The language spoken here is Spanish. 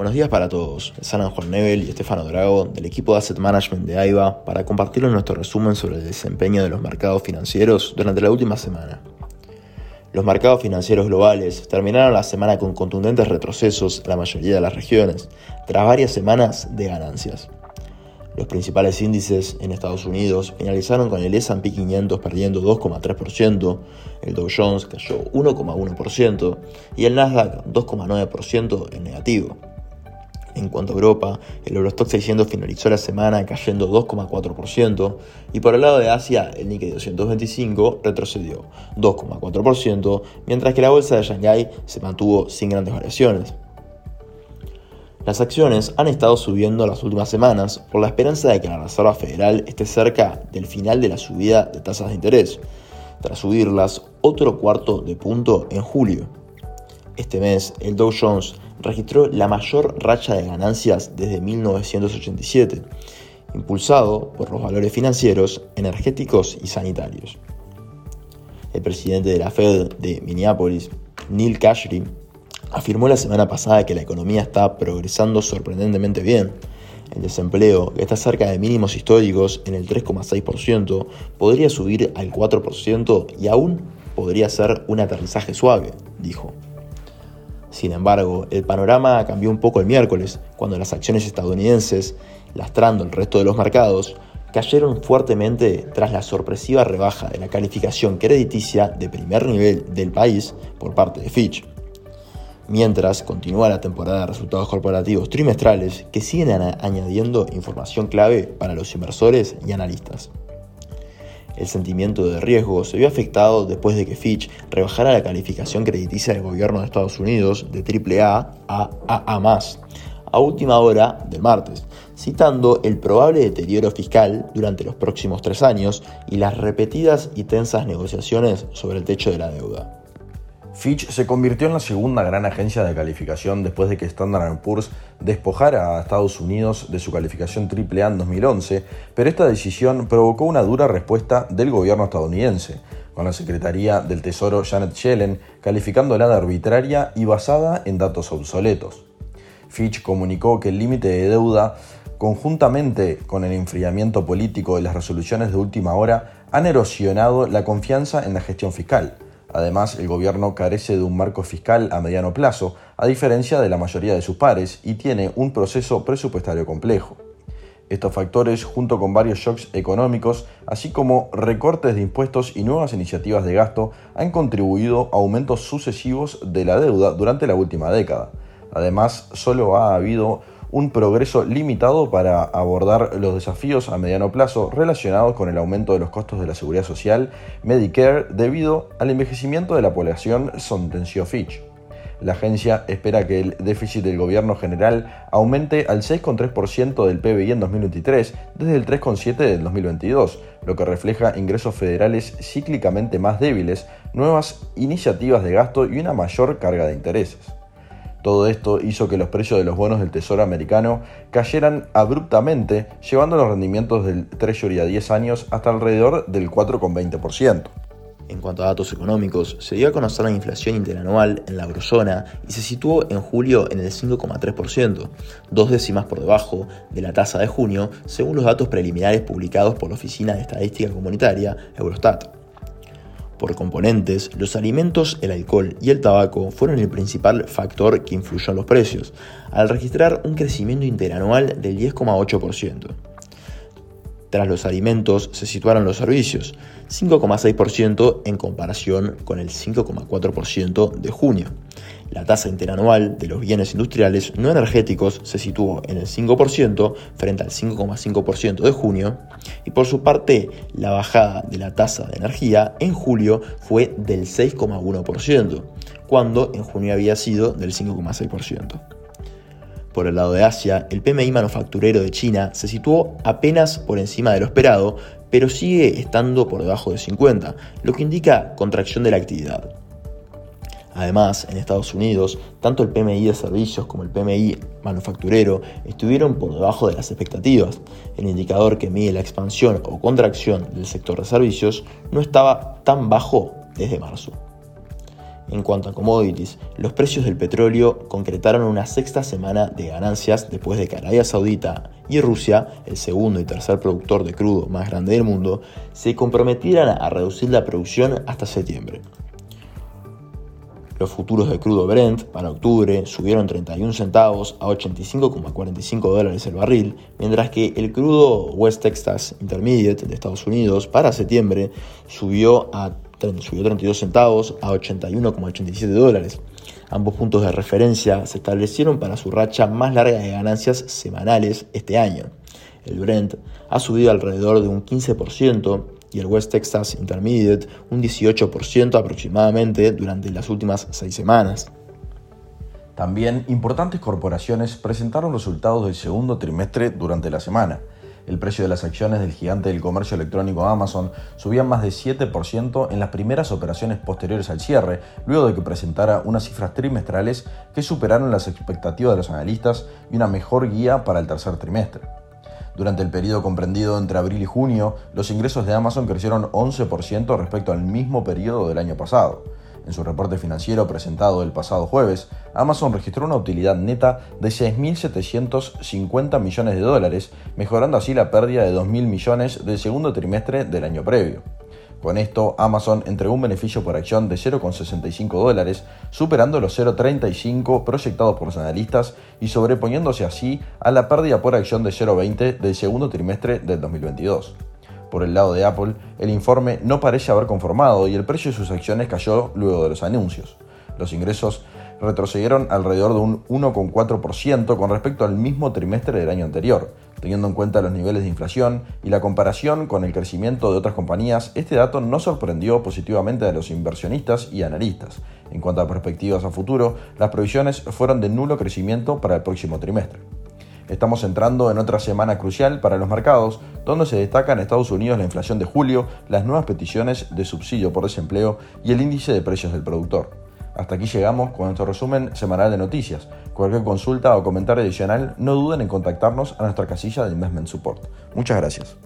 Buenos días para todos. Sanan Juan Nebel y Estefano Drago del equipo de Asset Management de AIBA para compartirles nuestro resumen sobre el desempeño de los mercados financieros durante la última semana. Los mercados financieros globales terminaron la semana con contundentes retrocesos en la mayoría de las regiones, tras varias semanas de ganancias. Los principales índices en Estados Unidos finalizaron con el S&P 500 perdiendo 2,3%, el Dow Jones cayó 1,1% y el Nasdaq 2,9% en negativo. En cuanto a Europa, el Eurostock 600 finalizó la semana cayendo 2,4% y por el lado de Asia, el Nikkei 225 retrocedió 2,4%, mientras que la bolsa de Shanghái se mantuvo sin grandes variaciones. Las acciones han estado subiendo las últimas semanas por la esperanza de que la Reserva Federal esté cerca del final de la subida de tasas de interés, tras subirlas otro cuarto de punto en julio. Este mes, el Dow Jones registró la mayor racha de ganancias desde 1987, impulsado por los valores financieros, energéticos y sanitarios. El presidente de la Fed de Minneapolis, Neil Cash, afirmó la semana pasada que la economía está progresando sorprendentemente bien. El desempleo, que está cerca de mínimos históricos en el 3,6%, podría subir al 4% y aún podría ser un aterrizaje suave, dijo. Sin embargo, el panorama cambió un poco el miércoles, cuando las acciones estadounidenses, lastrando el resto de los mercados, cayeron fuertemente tras la sorpresiva rebaja de la calificación crediticia de primer nivel del país por parte de Fitch. Mientras continúa la temporada de resultados corporativos trimestrales que siguen añadiendo información clave para los inversores y analistas. El sentimiento de riesgo se vio afectado después de que Fitch rebajara la calificación crediticia del gobierno de Estados Unidos de AAA a AA+, a última hora del martes, citando el probable deterioro fiscal durante los próximos tres años y las repetidas y tensas negociaciones sobre el techo de la deuda. Fitch se convirtió en la segunda gran agencia de calificación después de que Standard Poor's despojara a Estados Unidos de su calificación AAA en 2011, pero esta decisión provocó una dura respuesta del gobierno estadounidense, con la Secretaría del Tesoro Janet Yellen calificándola de arbitraria y basada en datos obsoletos. Fitch comunicó que el límite de deuda, conjuntamente con el enfriamiento político de las resoluciones de última hora, han erosionado la confianza en la gestión fiscal Además, el gobierno carece de un marco fiscal a mediano plazo, a diferencia de la mayoría de sus pares, y tiene un proceso presupuestario complejo. Estos factores, junto con varios shocks económicos, así como recortes de impuestos y nuevas iniciativas de gasto, han contribuido a aumentos sucesivos de la deuda durante la última década. Además, solo ha habido un progreso limitado para abordar los desafíos a mediano plazo relacionados con el aumento de los costos de la seguridad social, Medicare, debido al envejecimiento de la población, sentenció Fitch. La agencia espera que el déficit del gobierno general aumente al 6,3% del PBI en 2023 desde el 3,7% del 2022, lo que refleja ingresos federales cíclicamente más débiles, nuevas iniciativas de gasto y una mayor carga de intereses. Todo esto hizo que los precios de los bonos del Tesoro americano cayeran abruptamente, llevando los rendimientos del Treasury a 10 años hasta alrededor del 4,20%. En cuanto a datos económicos, se dio a conocer la inflación interanual en la eurozona y se situó en julio en el 5,3%, dos décimas por debajo de la tasa de junio, según los datos preliminares publicados por la Oficina de Estadística Comunitaria, Eurostat. Por componentes, los alimentos, el alcohol y el tabaco fueron el principal factor que influyó en los precios, al registrar un crecimiento interanual del 10,8%. Tras los alimentos se situaron los servicios, 5,6% en comparación con el 5,4% de junio. La tasa interanual de los bienes industriales no energéticos se situó en el 5% frente al 5,5% de junio y por su parte la bajada de la tasa de energía en julio fue del 6,1%, cuando en junio había sido del 5,6%. Por el lado de Asia, el PMI manufacturero de China se situó apenas por encima de lo esperado, pero sigue estando por debajo de 50, lo que indica contracción de la actividad. Además, en Estados Unidos, tanto el PMI de servicios como el PMI manufacturero estuvieron por debajo de las expectativas. El indicador que mide la expansión o contracción del sector de servicios no estaba tan bajo desde marzo. En cuanto a commodities, los precios del petróleo concretaron una sexta semana de ganancias después de que Arabia Saudita y Rusia, el segundo y tercer productor de crudo más grande del mundo, se comprometieran a reducir la producción hasta septiembre. Los futuros de crudo Brent para octubre subieron 31 centavos a 85,45 dólares el barril, mientras que el crudo West Texas Intermediate de Estados Unidos para septiembre subió a subió 32 centavos a 81,87 dólares. Ambos puntos de referencia se establecieron para su racha más larga de ganancias semanales este año. El Brent ha subido alrededor de un 15% y el West Texas Intermediate un 18% aproximadamente durante las últimas seis semanas. También importantes corporaciones presentaron resultados del segundo trimestre durante la semana el precio de las acciones del gigante del comercio electrónico Amazon subía más de 7% en las primeras operaciones posteriores al cierre, luego de que presentara unas cifras trimestrales que superaron las expectativas de los analistas y una mejor guía para el tercer trimestre. Durante el periodo comprendido entre abril y junio, los ingresos de Amazon crecieron 11% respecto al mismo periodo del año pasado. En su reporte financiero presentado el pasado jueves, Amazon registró una utilidad neta de 6.750 millones de dólares, mejorando así la pérdida de 2.000 millones del segundo trimestre del año previo. Con esto, Amazon entregó un beneficio por acción de 0,65 dólares, superando los 0,35 proyectados por los analistas y sobreponiéndose así a la pérdida por acción de 0,20 del segundo trimestre del 2022. Por el lado de Apple, el informe no parece haber conformado y el precio de sus acciones cayó luego de los anuncios. Los ingresos retrocedieron alrededor de un 1,4% con respecto al mismo trimestre del año anterior. Teniendo en cuenta los niveles de inflación y la comparación con el crecimiento de otras compañías, este dato no sorprendió positivamente a los inversionistas y analistas. En cuanto a perspectivas a futuro, las previsiones fueron de nulo crecimiento para el próximo trimestre. Estamos entrando en otra semana crucial para los mercados, donde se destaca en Estados Unidos la inflación de julio, las nuevas peticiones de subsidio por desempleo y el índice de precios del productor. Hasta aquí llegamos con nuestro resumen semanal de noticias. Cualquier consulta o comentario adicional, no duden en contactarnos a nuestra casilla de Investment Support. Muchas gracias.